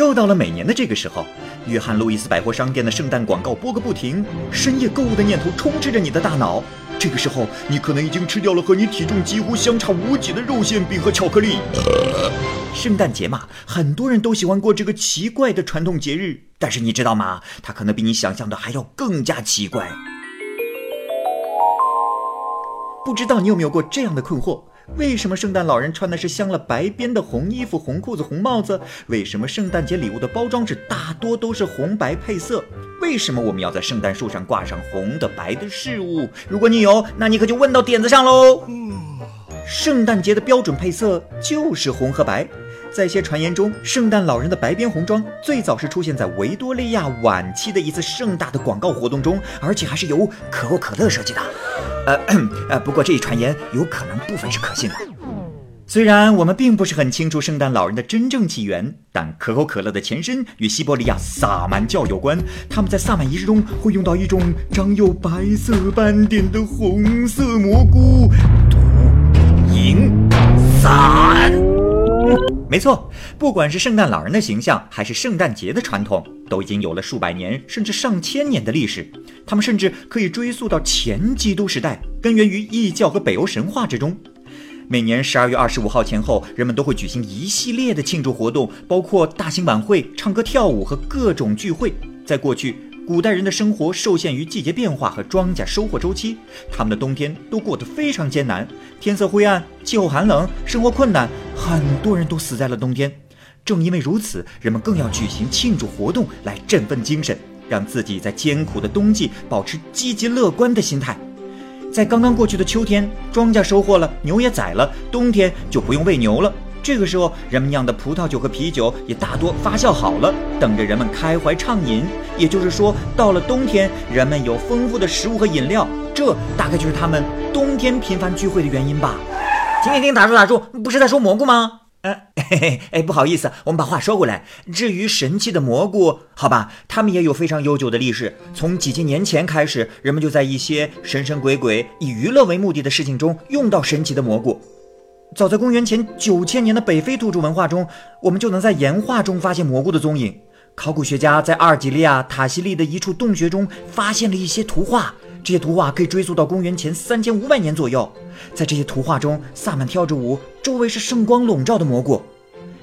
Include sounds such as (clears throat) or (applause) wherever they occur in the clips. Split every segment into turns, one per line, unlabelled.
又到了每年的这个时候，约翰路易斯百货商店的圣诞广告播个不停，深夜购物的念头充斥着你的大脑。这个时候，你可能已经吃掉了和你体重几乎相差无几的肉馅饼和巧克力。圣诞节嘛，很多人都喜欢过这个奇怪的传统节日，但是你知道吗？它可能比你想象的还要更加奇怪。不知道你有没有过这样的困惑？为什么圣诞老人穿的是镶了白边的红衣服、红裤子、红帽子？为什么圣诞节礼物的包装纸大多都是红白配色？为什么我们要在圣诞树上挂上红的、白的事物？如果你有，那你可就问到点子上喽。圣诞节的标准配色就是红和白。在一些传言中，圣诞老人的白边红装最早是出现在维多利亚晚期的一次盛大的广告活动中，而且还是由可口可乐设计的。呃 (clears throat) 呃，不过这一传言有可能部分是可信的。虽然我们并不是很清楚圣诞老人的真正起源，但可口可乐的前身与西伯利亚萨满教有关。他们在萨满仪式中会用到一种长有白色斑点的红色蘑菇——毒蝇伞。没错，不管是圣诞老人的形象，还是圣诞节的传统，都已经有了数百年甚至上千年的历史。他们甚至可以追溯到前基督时代，根源于异教和北欧神话之中。每年十二月二十五号前后，人们都会举行一系列的庆祝活动，包括大型晚会、唱歌跳舞和各种聚会。在过去，古代人的生活受限于季节变化和庄稼收获周期，他们的冬天都过得非常艰难，天色灰暗，气候寒冷，生活困难，很多人都死在了冬天。正因为如此，人们更要举行庆祝活动来振奋精神，让自己在艰苦的冬季保持积极乐观的心态。在刚刚过去的秋天，庄稼收获了，牛也宰了，冬天就不用喂牛了。这个时候，人们酿的葡萄酒和啤酒也大多发酵好了，等着人们开怀畅饮。也就是说，到了冬天，人们有丰富的食物和饮料，这大概就是他们冬天频繁聚会的原因吧。停停停，打住打住，不是在说蘑菇吗？哎嘿嘿，哎，不好意思，我们把话说回来。至于神奇的蘑菇，好吧，他们也有非常悠久的历史。从几千年前开始，人们就在一些神神鬼鬼以娱乐为目的的事情中用到神奇的蘑菇。早在公元前九千年的北非土著文化中，我们就能在岩画中发现蘑菇的踪影。考古学家在阿尔及利亚塔西利的一处洞穴中发现了一些图画。这些图画可以追溯到公元前三千五百年左右。在这些图画中，萨满跳着舞，周围是圣光笼罩的蘑菇。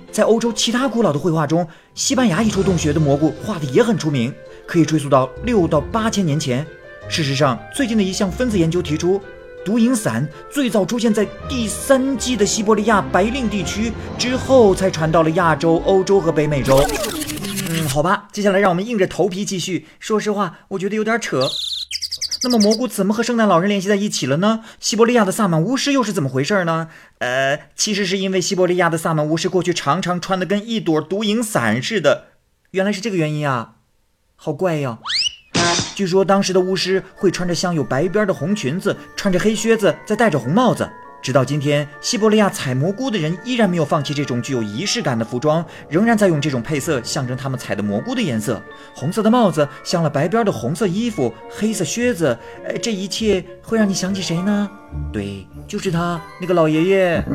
在欧洲其他古老的绘画中，西班牙一处洞穴的蘑菇画的也很出名，可以追溯到六到八千年前。事实上，最近的一项分子研究提出，毒蝇伞最早出现在第三纪的西伯利亚白令地区，之后才传到了亚洲、欧洲和北美洲。嗯，好吧，接下来让我们硬着头皮继续。说实话，我觉得有点扯。那么蘑菇怎么和圣诞老人联系在一起了呢？西伯利亚的萨满巫师又是怎么回事呢？呃，其实是因为西伯利亚的萨满巫师过去常常穿的跟一朵毒蝇伞似的，原来是这个原因啊，好怪呀！据说当时的巫师会穿着镶有白边的红裙子，穿着黑靴子，再戴着红帽子。直到今天，西伯利亚采蘑菇的人依然没有放弃这种具有仪式感的服装，仍然在用这种配色象征他们采的蘑菇的颜色。红色的帽子，镶了白边的红色衣服，黑色靴子，呃，这一切会让你想起谁呢？对，就是他，那个老爷爷。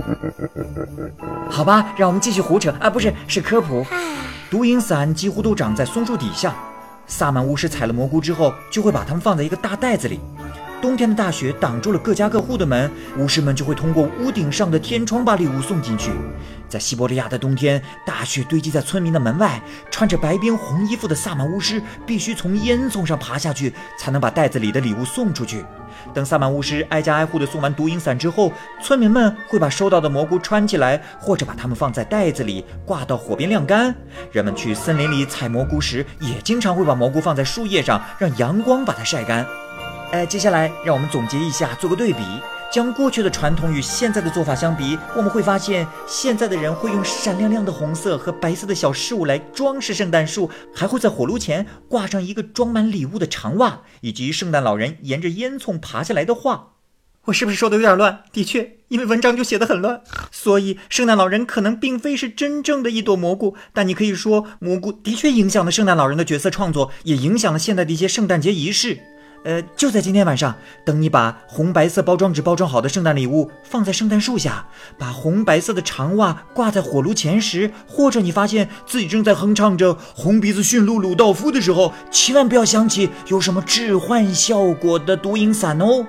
(laughs) 好吧，让我们继续胡扯啊，不是，是科普。毒蝇伞几乎都长在松树底下，萨满巫师采了蘑菇之后，就会把它们放在一个大袋子里。冬天的大雪挡住了各家各户的门，巫师们就会通过屋顶上的天窗把礼物送进去。在西伯利亚的冬天，大雪堆积在村民的门外，穿着白边红衣服的萨满巫师必须从烟囱上爬下去，才能把袋子里的礼物送出去。等萨满巫师挨家挨户的送完毒蝇伞之后，村民们会把收到的蘑菇穿起来，或者把它们放在袋子里挂到火边晾干。人们去森林里采蘑菇时，也经常会把蘑菇放在树叶上，让阳光把它晒干。哎，接下来让我们总结一下，做个对比，将过去的传统与现在的做法相比，我们会发现，现在的人会用闪亮亮的红色和白色的小饰物来装饰圣诞树，还会在火炉前挂上一个装满礼物的长袜，以及圣诞老人沿着烟囱爬下来的画。我是不是说的有点乱？的确，因为文章就写得很乱，所以圣诞老人可能并非是真正的一朵蘑菇，但你可以说，蘑菇的确影响了圣诞老人的角色创作，也影响了现在的一些圣诞节仪式。呃，就在今天晚上，等你把红白色包装纸包装好的圣诞礼物放在圣诞树下，把红白色的长袜挂在火炉前时，或者你发现自己正在哼唱着《红鼻子驯鹿鲁道夫》的时候，千万不要想起有什么置换效果的毒影伞哦。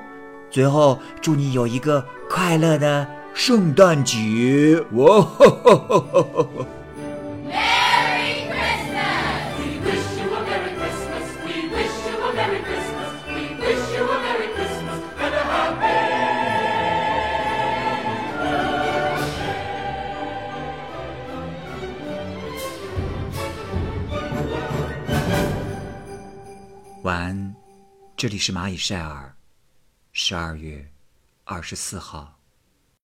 最后，祝你有一个快乐的圣诞节！哇哈哈哈哈哈！晚安，这里是蚂蚁晒尔，十二月二十四号。